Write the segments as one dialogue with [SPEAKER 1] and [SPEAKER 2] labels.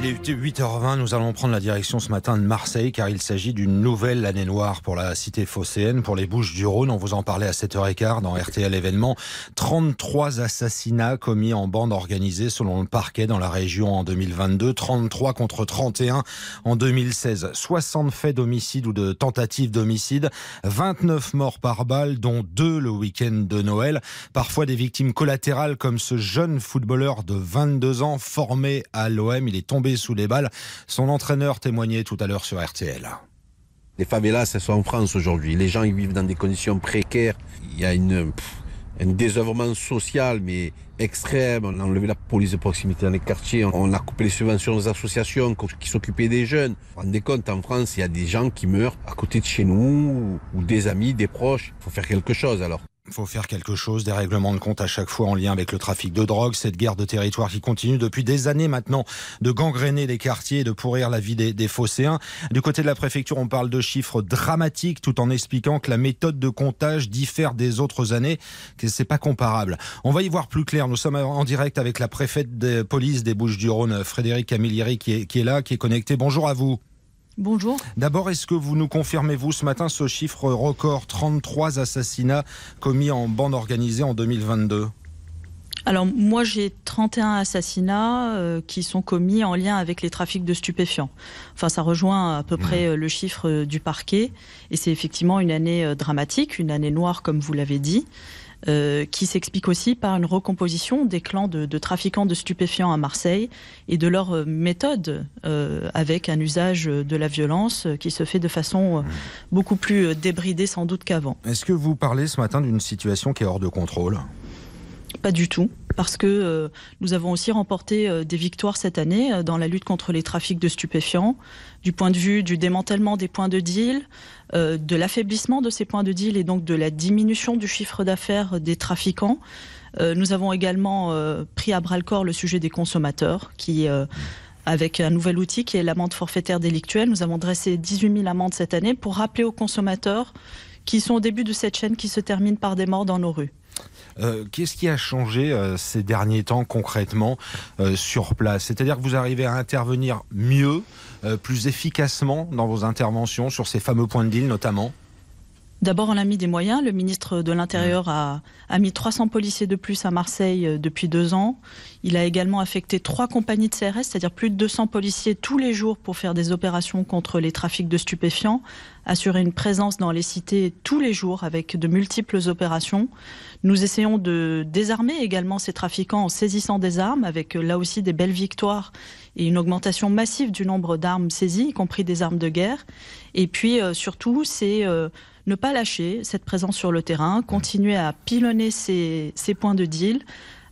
[SPEAKER 1] Il est 8h20, nous allons prendre la direction ce matin de Marseille car il s'agit d'une nouvelle année noire pour la cité phocéenne, pour les Bouches du Rhône. On vous en parlait à 7h15 dans RTL événement. 33 assassinats commis en bande organisée selon le parquet dans la région en 2022, 33 contre 31 en 2016. 60 faits d'homicide ou de tentatives d'homicide, 29 morts par balle dont deux le week-end de Noël. Parfois des victimes collatérales comme ce jeune footballeur de 22 ans formé à l'OM. Il est tombé sous les balles. Son entraîneur témoignait tout à l'heure sur RTL.
[SPEAKER 2] Les favelas, elles sont en France aujourd'hui. Les gens ils vivent dans des conditions précaires. Il y a une, un désœuvrement social, mais extrême. On a enlevé la police de proximité dans les quartiers. On a coupé les subventions aux associations qui s'occupaient des jeunes. Vous vous rendez compte, en France, il y a des gens qui meurent à côté de chez nous, ou des amis, des proches. Il faut faire quelque chose alors.
[SPEAKER 1] Faut faire quelque chose, des règlements de compte à chaque fois en lien avec le trafic de drogue, cette guerre de territoire qui continue depuis des années maintenant de gangréner les quartiers et de pourrir la vie des, des phocéens. Du côté de la préfecture, on parle de chiffres dramatiques tout en expliquant que la méthode de comptage diffère des autres années, que c'est pas comparable. On va y voir plus clair. Nous sommes en direct avec la préfète de police des Bouches-du-Rhône, Frédéric Camilleri, qui est, qui est là, qui est connecté. Bonjour à vous.
[SPEAKER 3] Bonjour.
[SPEAKER 1] D'abord, est-ce que vous nous confirmez, vous, ce matin, ce chiffre record 33 assassinats commis en bande organisée en 2022
[SPEAKER 3] alors moi j'ai 31 assassinats euh, qui sont commis en lien avec les trafics de stupéfiants. Enfin ça rejoint à peu près euh, le chiffre euh, du parquet et c'est effectivement une année dramatique, une année noire comme vous l'avez dit. Euh, qui s'explique aussi par une recomposition des clans de, trafiquants de stupéfiants à Marseille et de leur euh, méthode euh, avec un usage de la violence qui se fait de façon beaucoup plus débridée sans doute qu'avant.
[SPEAKER 1] Est-ce que vous parlez ce matin d'une situation qui est hors de contrôle?
[SPEAKER 3] Pas du tout, parce que euh, nous avons aussi remporté euh, des victoires cette année euh, dans la lutte contre les trafics de stupéfiants, du point de vue du démantèlement des points de deal, de l'affaiblissement de ces points de deal et donc de la diminution du chiffre d'affaires des trafiquants. Nous avons également pris à bras le corps le sujet des consommateurs qui avec un nouvel outil qui est l'amende forfaitaire délictuelle. Nous avons dressé 18 000 amendes cette année pour rappeler aux consommateurs qui sont au début de cette chaîne qui se termine par des morts dans nos rues.
[SPEAKER 1] Euh, Qu'est-ce qui a changé euh, ces derniers temps concrètement euh, sur place? C'est-à-dire que vous arrivez à intervenir mieux, plus efficacement dans vos interventions sur ces fameux points de deal notamment?
[SPEAKER 3] D'abord, on a mis des moyens. Le ministre de l'Intérieur a, a mis 300 policiers de plus à Marseille euh, depuis deux ans. Il a également affecté trois compagnies de CRS, c'est-à-dire plus de 200 policiers tous les jours pour faire des opérations contre les trafics de stupéfiants, assurer une présence dans les cités tous les jours avec de multiples opérations. Nous essayons de désarmer également ces trafiquants en saisissant des armes, avec euh, là aussi des belles victoires et une augmentation massive du nombre d'armes saisies, y compris des armes de guerre. Et puis euh, surtout, c'est euh, ne pas lâcher cette présence sur le terrain, continuer à pilonner ces, points de deal,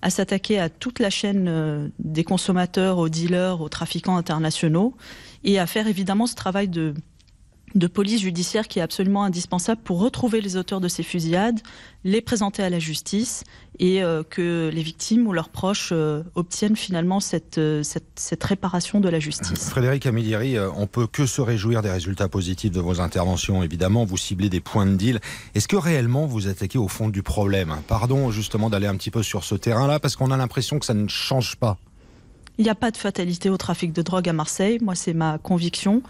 [SPEAKER 3] à s'attaquer à toute la chaîne euh, des consommateurs, aux dealers, aux trafiquants internationaux, et à faire évidemment ce travail de, de police judiciaire qui est absolument indispensable pour retrouver les auteurs de ces fusillades, les présenter à la justice et euh, que les victimes ou leurs proches euh, obtiennent finalement cette, euh, cette, cette réparation de la justice.
[SPEAKER 1] Frédéric Amilieri, on peut que se réjouir des résultats positifs de vos interventions, évidemment. Vous ciblez des points de deal. Est-ce que réellement vous attaquez au fond du problème? Pardon justement d'aller un petit peu sur ce terrain-là, parce qu'on a l'impression que ça ne change pas.
[SPEAKER 3] Il n'y a pas de fatalité au trafic de drogue à Marseille. Moi, c'est ma conviction.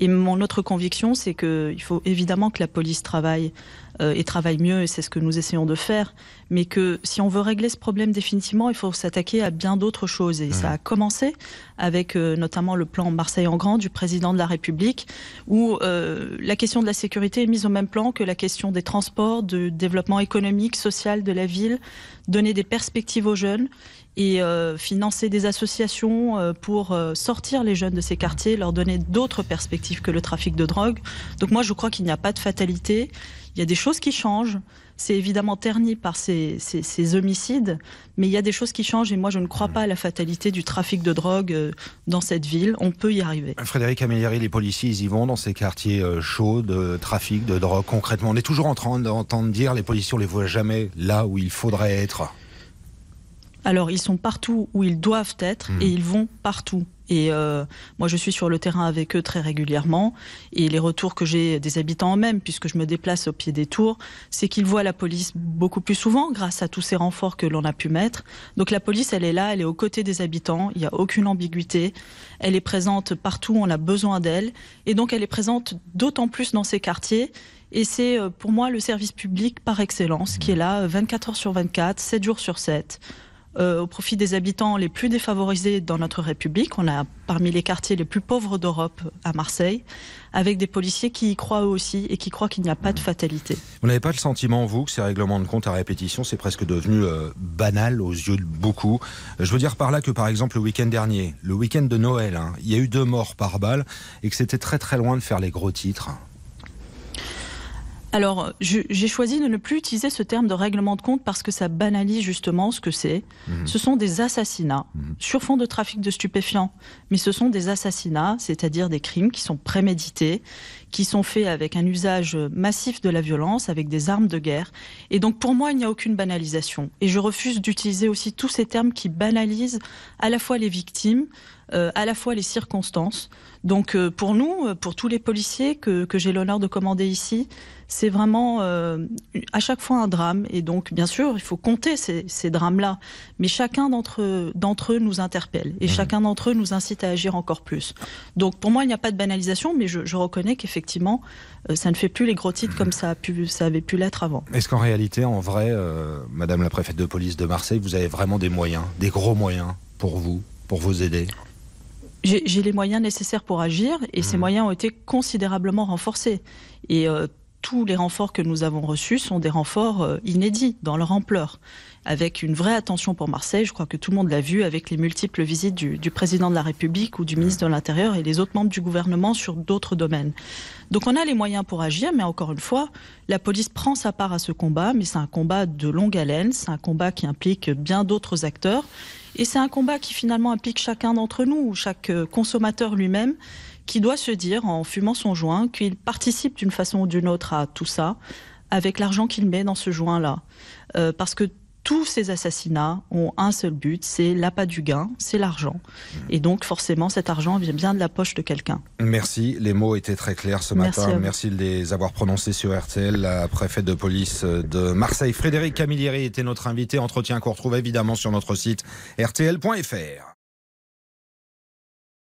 [SPEAKER 3] Et mon autre conviction, c'est qu'il faut évidemment que la police travaille euh, et travaille mieux, et c'est ce que nous essayons de faire. Mais que si on veut régler ce problème définitivement, il faut s'attaquer à bien d'autres choses. Et ça a commencé avec euh, notamment le plan Marseille en grand du président de la République, où euh, la question de la sécurité est mise au même plan que la question des transports, de développement économique, social de la ville, donner des perspectives aux jeunes et euh, financer des associations pour sortir les jeunes de ces quartiers, leur donner d'autres perspectives que le trafic de drogue. Donc moi, je crois qu'il n'y a pas de fatalité. Il y a des choses qui changent. C'est évidemment terni par ces, ces, homicides, mais il y a des choses qui changent et moi, je ne crois pas à la fatalité du trafic de drogue euh, dans cette ville. On peut y arriver.
[SPEAKER 1] Frédéric Amilieri, les policiers, ils y vont dans ces quartiers euh, chauds de trafic, de drogue, concrètement. On est toujours en train d'entendre dire les policiers, on les voit jamais là où il faudrait être.
[SPEAKER 3] Alors, ils sont partout où ils doivent être
[SPEAKER 1] Mmh.
[SPEAKER 3] et ils vont partout. Et euh, moi, je suis sur le terrain avec eux très régulièrement. Et les retours que j'ai des habitants eux-mêmes, puisque je me déplace au pied des tours, c'est qu'ils voient la police beaucoup plus souvent grâce à tous ces renforts que l'on a pu mettre. Donc la police, elle est là, elle est aux côtés des habitants. Il n'y a aucune ambiguïté. Elle est présente partout où on a besoin d'elle. Et donc, elle est présente d'autant plus dans ces quartiers. Et c'est euh, pour moi le service public par excellence qui est là euh, 24 heures sur 24, 7 jours sur 7 euh, au profit des habitants les plus défavorisés dans notre République. On a parmi les quartiers les plus pauvres d'Europe à Marseille, avec des policiers qui y croient eux aussi et qui croient qu'il n'y a pas de fatalité.
[SPEAKER 1] Vous n'avez pas le sentiment, vous, que ces règlements de compte à répétition, c'est presque devenu euh, banal aux yeux de beaucoup? Je veux dire par là que, par exemple, le week-end dernier, le week-end de Noël, hein, il y a eu deux morts par balle et que c'était très très loin de faire les gros titres.
[SPEAKER 3] Alors, j'ai choisi de ne plus utiliser ce terme de règlement de compte parce que ça banalise justement ce que c'est.
[SPEAKER 1] Mhm.
[SPEAKER 3] Ce sont des assassinats
[SPEAKER 1] Mhm.
[SPEAKER 3] sur fond de trafic de stupéfiants, mais ce sont des assassinats, c'est-à-dire des crimes qui sont prémédités, qui sont faits avec un usage massif de la violence, avec des armes de guerre. Et donc, pour moi, il n'y a aucune banalisation. Et je refuse d'utiliser aussi tous ces termes qui banalisent à la fois les victimes, euh, à la fois les circonstances. Donc, euh, pour nous, euh, pour tous les policiers que, que j'ai l'honneur de commander ici, c'est vraiment euh, à chaque fois un drame. Et donc, bien sûr, il faut compter ces, ces drames-là. Mais chacun d'entre eux nous interpelle. Et
[SPEAKER 1] Mhm.
[SPEAKER 3] chacun d'entre eux nous incite à agir encore plus. Donc, pour moi, il n'y a pas de banalisation, mais je, je reconnais qu'effectivement, euh, ça ne fait plus les gros titres comme ça, a pu, ça avait pu l'être avant.
[SPEAKER 1] Est-ce qu'en réalité, en vrai, euh, Madame la préfète de police de Marseille, vous avez vraiment des moyens, des gros moyens pour vous, pour vous aider?
[SPEAKER 3] J'ai les moyens nécessaires pour agir et ces
[SPEAKER 1] Mhm.
[SPEAKER 3] moyens ont été considérablement renforcés. Et euh, tous les renforts que nous avons reçus sont des renforts euh, inédits dans leur ampleur, avec une vraie attention pour Marseille. Je crois que tout le monde l'a vu avec les multiples visites du, du président de la République ou du ministre de l'Intérieur et les autres membres du gouvernement sur d'autres domaines. Donc on a les moyens pour agir, mais encore une fois, la police prend sa part à ce combat, mais c'est un combat de longue haleine, c'est un combat qui implique bien d'autres acteurs. Et c'est un combat qui finalement implique chacun d'entre nous, ou chaque euh, consommateur lui-même, qui doit se dire, en fumant son joint, qu'il participe d'une façon ou d'une autre à tout ça, avec l'argent qu'il met dans ce joint-là. Euh, parce que tous ces assassinats ont un seul but, c'est l'appât du gain, c'est l'argent. Et donc forcément, cet argent vient bien de la poche de quelqu'un.
[SPEAKER 1] Merci, les mots étaient très clairs ce matin. Merci de les avoir prononcés sur RTL. La préfète de police de Marseille, Frédéric Camilleri, était notre invité. Entretien qu'on retrouve évidemment sur notre site rtl.fr.